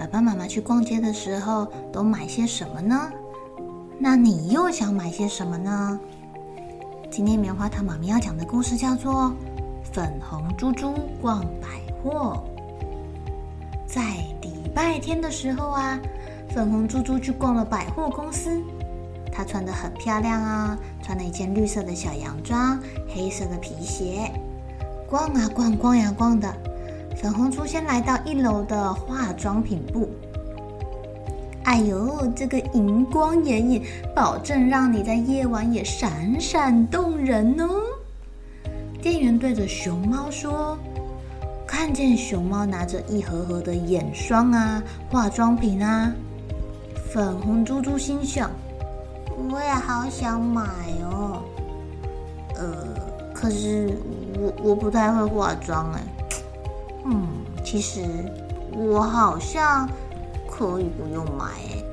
爸爸妈妈去逛街的时候都买些什么呢？那你又想买些什么呢？今天棉花糖妈咪要讲的故事叫做《粉红猪猪逛百货》。在礼拜天的时候啊，粉红猪猪去逛了百货公司。她穿得很漂亮啊，穿了一件绿色的小洋装，黑色的皮鞋。逛啊逛，逛呀逛的。粉红猪先来到一楼的化妆品部。哎呦，这个荧光眼影，保证让你在夜晚也闪闪动人哦。店员对着熊猫说：“看见熊猫拿着一盒盒的眼霜啊，化妆品啊。”粉红猪猪心想：“我也好想买哦。”呃，可是我我不太会化妆哎。其实我好像可以不用买诶。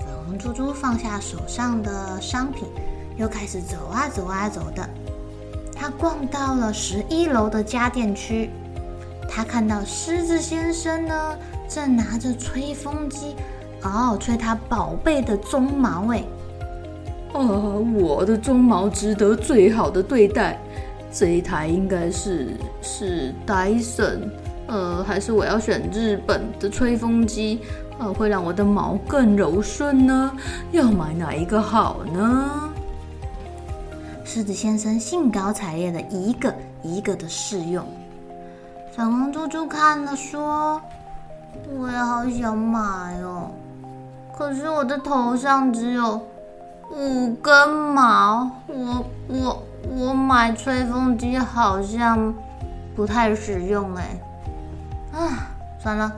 粉红猪猪放下手上的商品，又开始走啊走啊走的。他逛到了十一楼的家电区，他看到狮子先生呢，正拿着吹风机，嗷，吹他宝贝的鬃毛诶。哦，我的鬃毛值得最好的对待。这一台应该是是戴森，呃，还是我要选日本的吹风机，呃，会让我的毛更柔顺呢？要买哪一个好呢？狮子先生兴高采烈的一个一个的试用。粉红猪猪看了说：“我也好想买哦，可是我的头上只有五根毛，我我。”我买吹风机好像不太实用哎，啊，算了。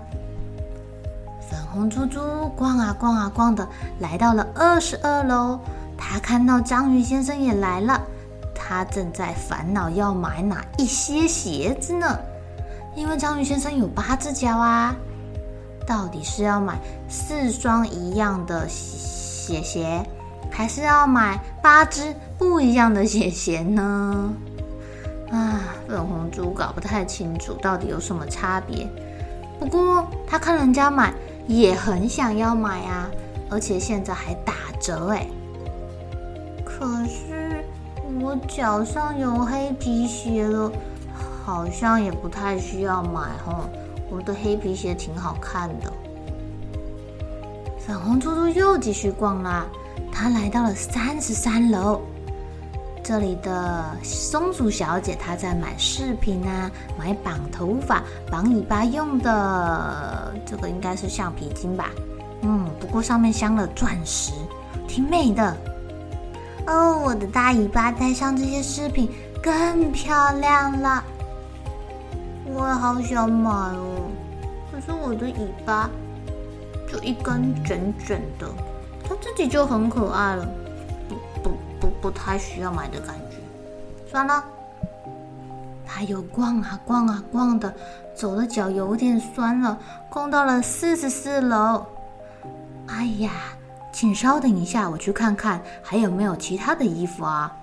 粉红猪猪逛啊逛啊逛的，来到了二十二楼。他看到章鱼先生也来了，他正在烦恼要买哪一些鞋子呢？因为章鱼先生有八只脚啊，到底是要买四双一样的鞋鞋，还是要买八只不一样的鞋鞋呢？啊，粉红猪搞不太清楚到底有什么差别。不过他看人家买，也很想要买啊，而且现在还打折哎。可是我脚上有黑皮鞋了，好像也不太需要买哦。我的黑皮鞋挺好看的。粉红猪猪又继续逛啦。他来到了三十三楼，这里的松鼠小姐她在买饰品啊，买绑头发、绑尾巴用的，这个应该是橡皮筋吧？嗯，不过上面镶了钻石，挺美的。哦，我的大尾巴戴上这些饰品更漂亮了，我好想买哦，可是我的尾巴就一根卷卷的。它自己就很可爱了，不不不不太需要买的感觉。算了，他又逛啊逛啊逛的，走的脚有点酸了，逛到了四十四楼。哎呀，请稍等一下，我去看看还有没有其他的衣服啊。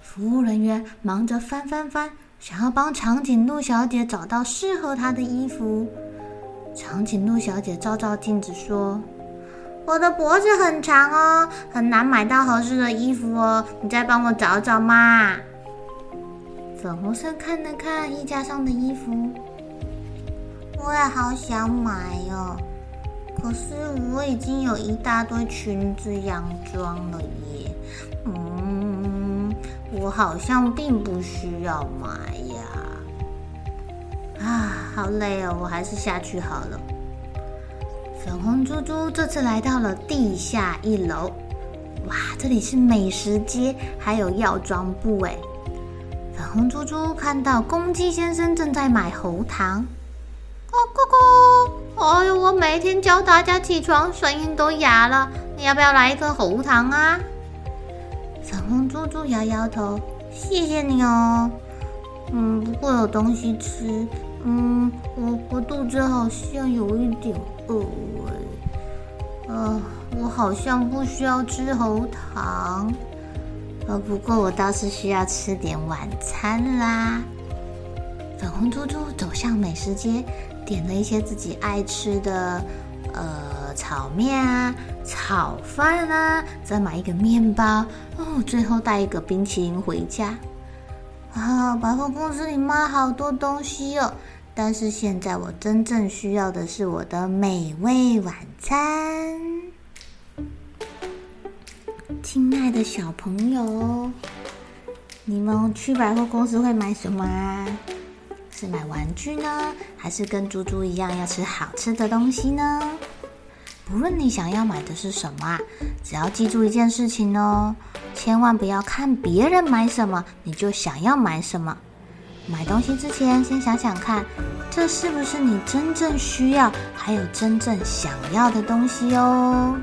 服务人员忙着翻翻翻，想要帮长颈鹿小姐找到适合她的衣服。长颈鹿小姐照照镜子说。我的脖子很长哦，很难买到合适的衣服哦，你再帮我找找嘛。粉红色看了看衣架上的衣服，我也好想买哦，可是我已经有一大堆裙子、洋装了耶。嗯，我好像并不需要买呀。啊，好累哦，我还是下去好了。粉红猪猪这次来到了地下一楼，哇，这里是美食街，还有药妆部哎。粉红猪猪看到公鸡先生正在买喉糖，咕咕咕！哎呦，我每天教大家起床，声音都哑了。你要不要来一颗喉糖啊？粉红猪猪摇摇头，谢谢你哦。嗯，不过有东西吃。嗯，我我肚子好像有一点饿哎。呃，我好像不需要吃喉糖。呃，不过我倒是需要吃点晚餐啦。粉红猪猪走向美食街，点了一些自己爱吃的，呃，炒面啊、炒饭啊，再买一个面包哦，最后带一个冰淇淋回家。啊，百货公司里卖好多东西哦，但是现在我真正需要的是我的美味晚餐。亲爱的小朋友，你们去百货公司会买什么啊？是买玩具呢，还是跟猪猪一样要吃好吃的东西呢？不论你想要买的是什么啊，只要记住一件事情哦，千万不要看别人买什么你就想要买什么。买东西之前，先想想看，这是不是你真正需要，还有真正想要的东西哦。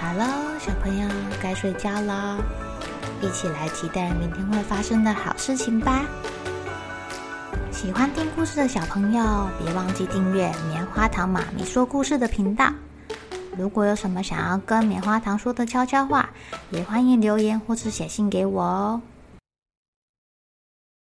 好了小朋友该睡觉了，一起来期待明天会发生的好事情吧！喜欢听故事的小朋友，别忘记订阅棉花糖妈咪说故事的频道。如果有什么想要跟棉花糖说的悄悄话，也欢迎留言或是写信给我哦。